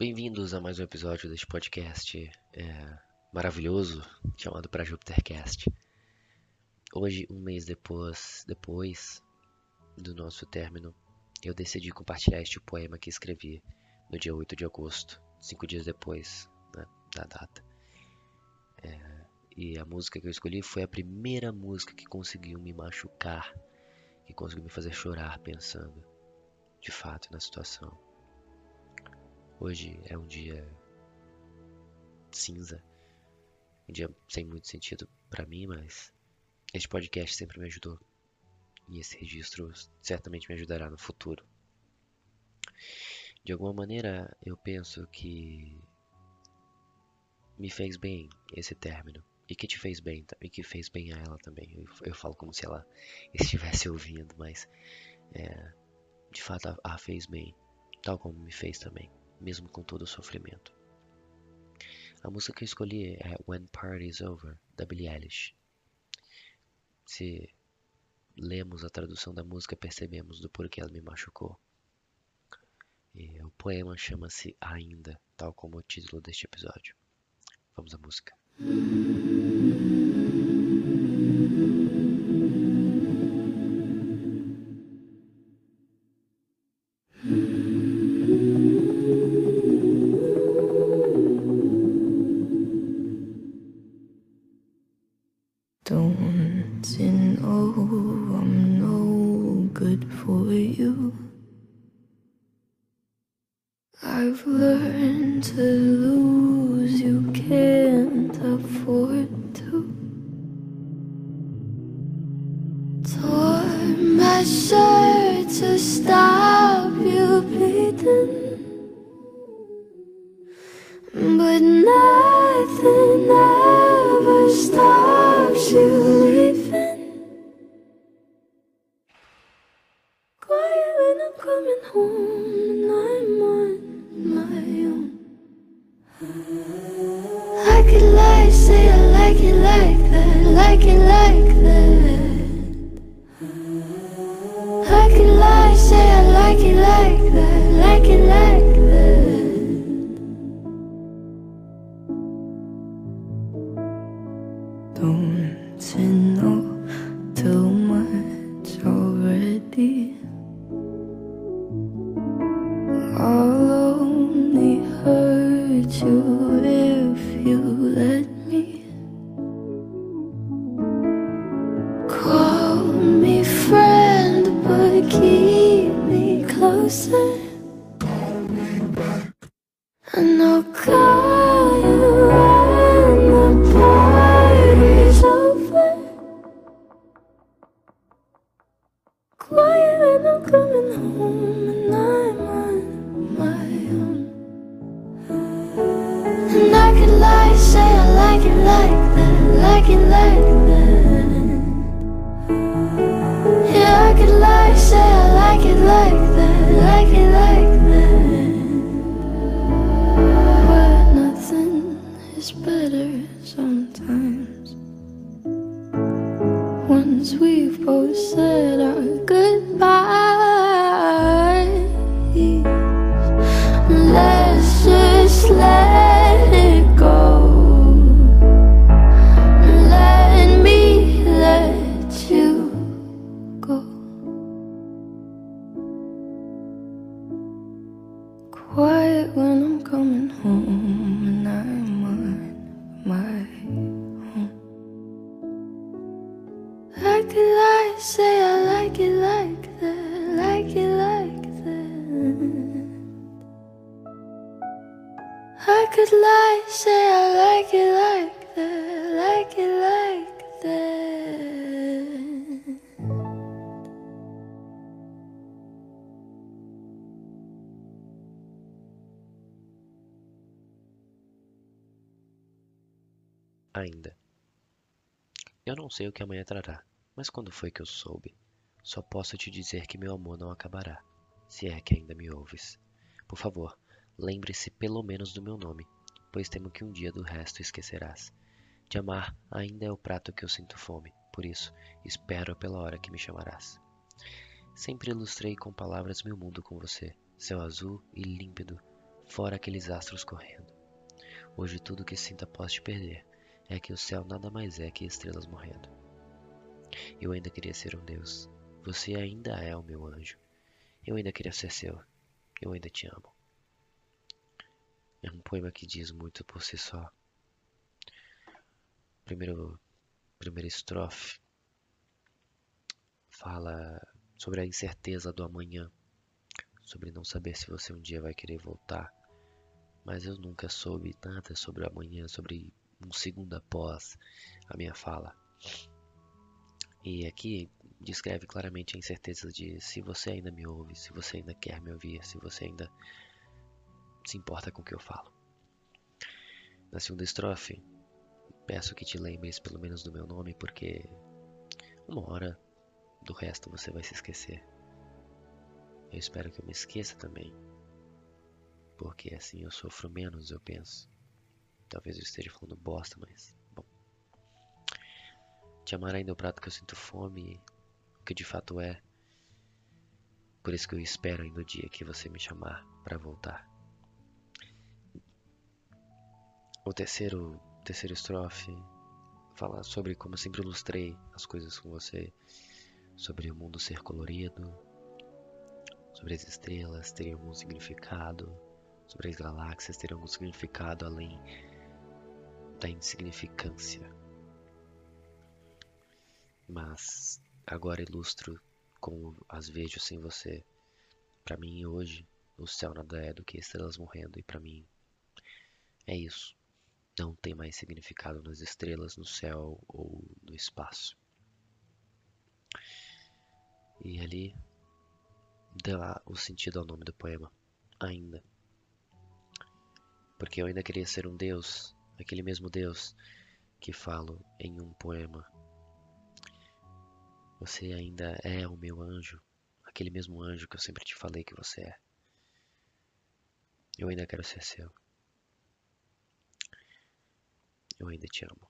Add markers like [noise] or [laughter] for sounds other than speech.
Bem-vindos a mais um episódio deste podcast é, maravilhoso chamado Pra Jupitercast. Hoje, um mês depois, depois do nosso término, eu decidi compartilhar este poema que escrevi no dia 8 de agosto, cinco dias depois né, da data. É, e a música que eu escolhi foi a primeira música que conseguiu me machucar, que conseguiu me fazer chorar pensando de fato na situação. Hoje é um dia cinza, um dia sem muito sentido para mim, mas este podcast sempre me ajudou e esse registro certamente me ajudará no futuro. De alguma maneira, eu penso que me fez bem esse término e que te fez bem e que fez bem a ela também. Eu, eu falo como se ela [laughs] estivesse ouvindo, mas é, de fato a, a fez bem, tal como me fez também mesmo com todo o sofrimento. A música que eu escolhi é When Party's Over, da Billie Eilish. Se lemos a tradução da música, percebemos do porquê ela me machucou. E o poema chama-se Ainda, tal como o título deste episódio. Vamos à música. I've learned to lose, you can't afford to. Tore my shirt to stop you bleeding. But nothing like say I like it like that, like it like you if you let me. Call me friend, but keep me closer. Quiet when I'm coming home could lie, say I like it like that, like it like that. Ainda. Eu não sei o que amanhã trará, mas quando foi que eu soube? Só posso te dizer que meu amor não acabará, se é que ainda me ouves. Por favor, lembre-se pelo menos do meu nome, pois temo que um dia do resto esquecerás. De amar ainda é o prato que eu sinto fome, por isso espero pela hora que me chamarás. Sempre ilustrei com palavras meu mundo com você, céu azul e límpido, fora aqueles astros correndo. Hoje tudo que sinta após te perder é que o céu nada mais é que estrelas morrendo. Eu ainda queria ser um Deus. Você ainda é o meu anjo. Eu ainda queria ser seu. Eu ainda te amo. É um poema que diz muito por si só. Primeiro, primeira estrofe fala sobre a incerteza do amanhã, sobre não saber se você um dia vai querer voltar. Mas eu nunca soube nada sobre o amanhã, sobre um segundo após a minha fala. E aqui descreve claramente a incerteza de se você ainda me ouve, se você ainda quer me ouvir, se você ainda se importa com o que eu falo. Na segunda estrofe, peço que te lembres pelo menos do meu nome, porque uma hora do resto você vai se esquecer. Eu espero que eu me esqueça também, porque assim eu sofro menos, eu penso. Talvez eu esteja falando bosta, mas bom. Te amar ainda é o prato que eu sinto fome, o que de fato é. Por isso que eu espero ainda o dia que você me chamar para voltar. O terceiro, terceiro estrofe fala sobre como eu sempre ilustrei as coisas com você, sobre o mundo ser colorido, sobre as estrelas terem algum significado, sobre as galáxias terem algum significado além da insignificância. Mas agora ilustro como as vejo sem você. Para mim hoje, o céu nada é do que estrelas morrendo e para mim é isso. Não tem mais significado nas estrelas, no céu ou no espaço. E ali dá o sentido ao nome do poema, ainda. Porque eu ainda queria ser um Deus aquele mesmo Deus que falo em um poema. Você ainda é o meu anjo, aquele mesmo anjo que eu sempre te falei que você é. Eu ainda quero ser seu. Eu ainda te amo.